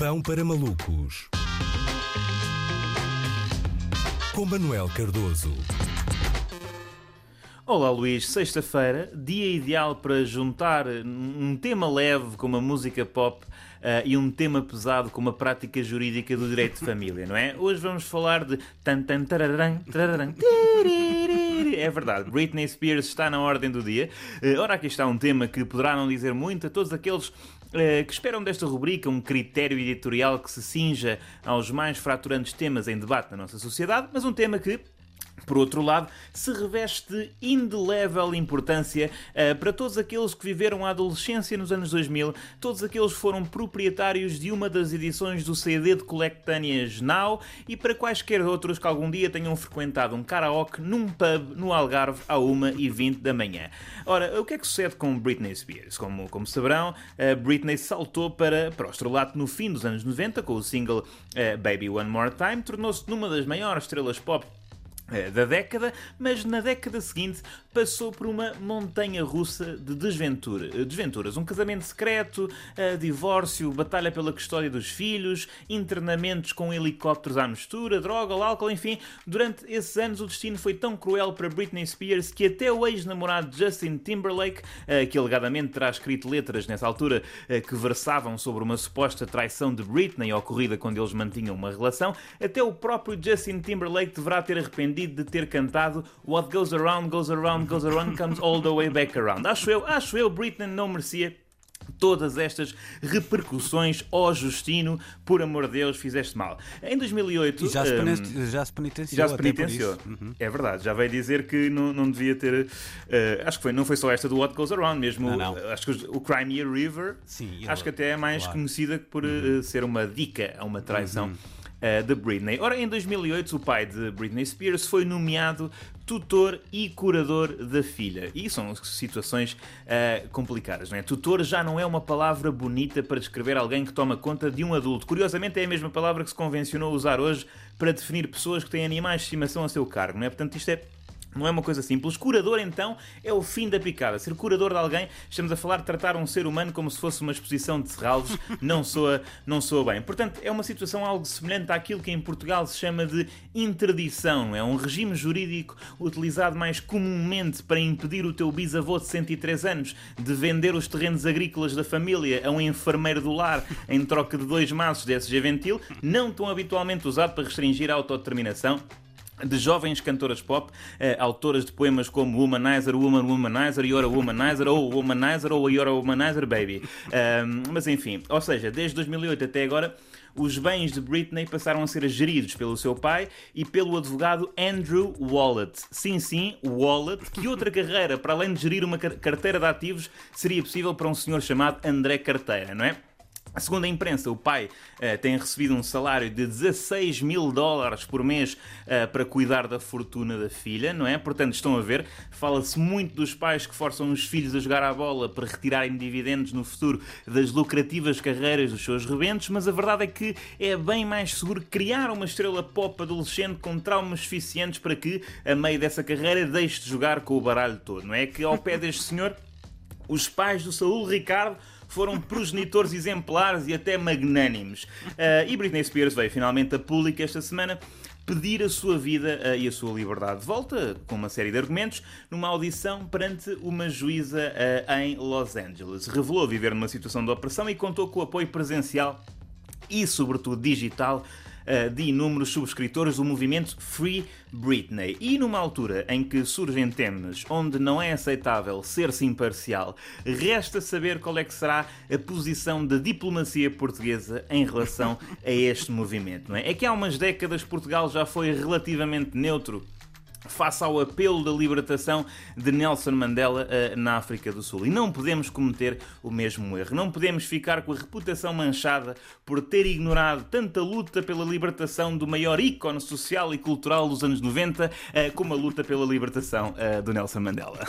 Pão para malucos. Com Manuel Cardoso. Olá Luís, sexta-feira, dia ideal para juntar um tema leve com uma música pop uh, e um tema pesado com uma prática jurídica do direito de família, não é? Hoje vamos falar de tan tan tararam, tararam, é verdade, Britney Spears está na ordem do dia. Uh, ora, aqui está um tema que poderá não dizer muito a todos aqueles eh, que esperam desta rubrica um critério editorial que se cinja aos mais fraturantes temas em debate na nossa sociedade, mas um tema que por outro lado, se reveste de indelével importância uh, para todos aqueles que viveram a adolescência nos anos 2000, todos aqueles que foram proprietários de uma das edições do CD de colectâneas Now e para quaisquer outros que algum dia tenham frequentado um karaoke num pub no Algarve à 1h20 da manhã. Ora, o que é que sucede com Britney Spears? Como, como saberão, uh, Britney saltou para, para o estrelato no fim dos anos 90 com o single uh, Baby One More Time, tornou-se numa das maiores estrelas pop da década, mas na década seguinte passou por uma montanha russa de desventura, eh, desventuras. Um casamento secreto, eh, divórcio, batalha pela custódia dos filhos, internamentos com helicópteros à mistura, droga, álcool, enfim. Durante esses anos o destino foi tão cruel para Britney Spears que até o ex-namorado Justin Timberlake, que alegadamente terá escrito letras nessa altura que versavam sobre uma suposta traição de Britney ocorrida quando eles mantinham uma relação, até o próprio Justin Timberlake deverá ter arrependido arrependido de ter cantado What Goes Around, Goes Around, Goes Around, Comes All the Way Back Around. Acho eu, acho eu, Britney não merecia todas estas repercussões, ó oh Justino, por amor de Deus, fizeste mal. Em 2008... E já se, um, já se penitenciou. Já se penitenciou. Uhum. É verdade, já veio dizer que não, não devia ter... Uh, acho que foi, não foi só esta do What Goes Around, mesmo... Não, não. Acho que o Crimea River, Sim, acho que até é mais claro. conhecida por uh, ser uma dica a uma traição. Uhum uh, de Britney. Ora, em 2008, o pai de Britney Spears foi nomeado tutor e curador da filha. E são situações uh, complicadas, não é? Tutor já não é uma palavra bonita para descrever alguém que toma conta de um adulto. Curiosamente, é a mesma palavra que se convencionou usar hoje para definir pessoas que têm animais de estimação a seu cargo, não é? Portanto, isto é não é uma coisa simples. Curador, então, é o fim da picada. Ser curador de alguém, estamos a falar de tratar um ser humano como se fosse uma exposição de serralvos, não soa, não soa bem. Portanto, é uma situação algo semelhante àquilo que em Portugal se chama de interdição. É um regime jurídico utilizado mais comumente para impedir o teu bisavô de 103 anos de vender os terrenos agrícolas da família a um enfermeiro do lar em troca de dois maços de SG Ventil, não tão habitualmente usado para restringir a autodeterminação de jovens cantoras pop, eh, autoras de poemas como Womanizer, Woman, Womanizer, You're a Womanizer, ou Womanizer, ou You're a Womanizer, Baby. mas enfim, ou seja, desde 2008 até agora, os bens de Britney passaram a ser geridos pelo seu pai e pelo advogado Andrew Wallet. Sim, sim, Wallet, que outra carreira, para além de gerir uma carteira de ativos, seria possível para um senhor chamado André Carteira, não é? Segundo a imprensa, o pai uh, tem recebido um salário de 16 mil dólares por mês uh, para cuidar da fortuna da filha, não é? Portanto, estão a ver, fala-se muito dos pais que forçam os filhos a jogar à bola para retirarem dividendos no futuro das lucrativas carreiras dos seus rebentos, mas a verdade é que é bem mais seguro criar uma estrela pop adolescente com traumas suficientes para que, a meio dessa carreira, deixe de jogar com o baralho todo, não é? Que ao pé deste senhor, os pais do Saúl Ricardo foram progenitores exemplares e até magnânimos. Uh, e Britney Spears veio finalmente a público esta semana pedir a sua vida uh, e a sua liberdade de volta, com uma série de argumentos, numa audição perante uma juíza uh, em Los Angeles. Revelou viver numa situação de opressão e contou com o apoio presencial e, sobretudo, digital eh, de inúmeros subscritores do movimento Free Britney. E numa altura em que surgem temas onde não é aceitável ser-se imparcial, resta saber qual é que será a posição da diplomacia portuguesa em relação a este movimento. Não é? é que há umas décadas Portugal já foi relativamente neutro face ao apelo da libertação de Nelson Mandela uh, na África do Sul. E não podemos cometer o mesmo erro. Não podemos ficar com a reputação manchada por ter ignorado tanta luta pela libertação do maior ícone social e cultural dos anos 90 uh, como a luta pela libertação uh, do Nelson Mandela.